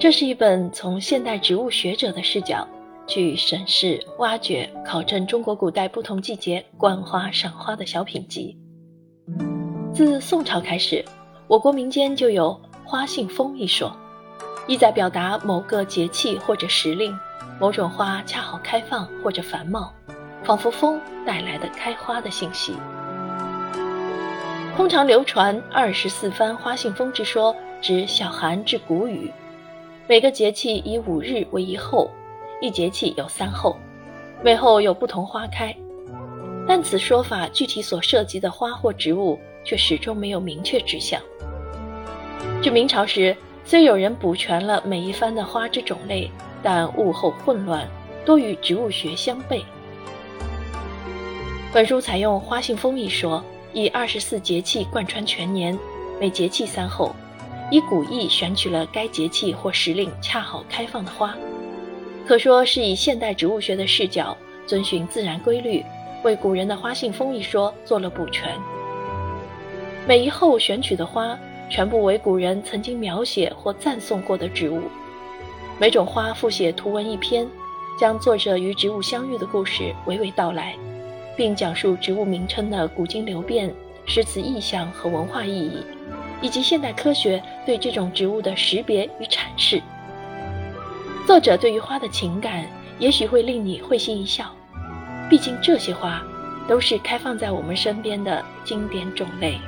这是一本从现代植物学者的视角去审视、挖掘、考证中国古代不同季节观花赏花的小品集。自宋朝开始，我国民间就有“花信风”一说，意在表达某个节气或者时令，某种花恰好开放或者繁茂，仿佛风带来的开花的信息。通常流传“二十四番花信风”之说，指小寒至谷雨。每个节气以五日为一候，一节气有三候，每候有不同花开。但此说法具体所涉及的花或植物却始终没有明确指向。至明朝时，虽有人补全了每一番的花之种类，但物候混乱，多与植物学相悖。本书采用“花信封”一说，以二十四节气贯穿全年，每节气三候。以古意选取了该节气或时令恰好开放的花，可说是以现代植物学的视角，遵循自然规律，为古人的花信封一说做了补全。每一后选取的花，全部为古人曾经描写或赞颂过的植物。每种花附写图文一篇，将作者与植物相遇的故事娓娓道来，并讲述植物名称的古今流变、诗词意象和文化意义。以及现代科学对这种植物的识别与阐释，作者对于花的情感也许会令你会心一笑。毕竟这些花都是开放在我们身边的经典种类。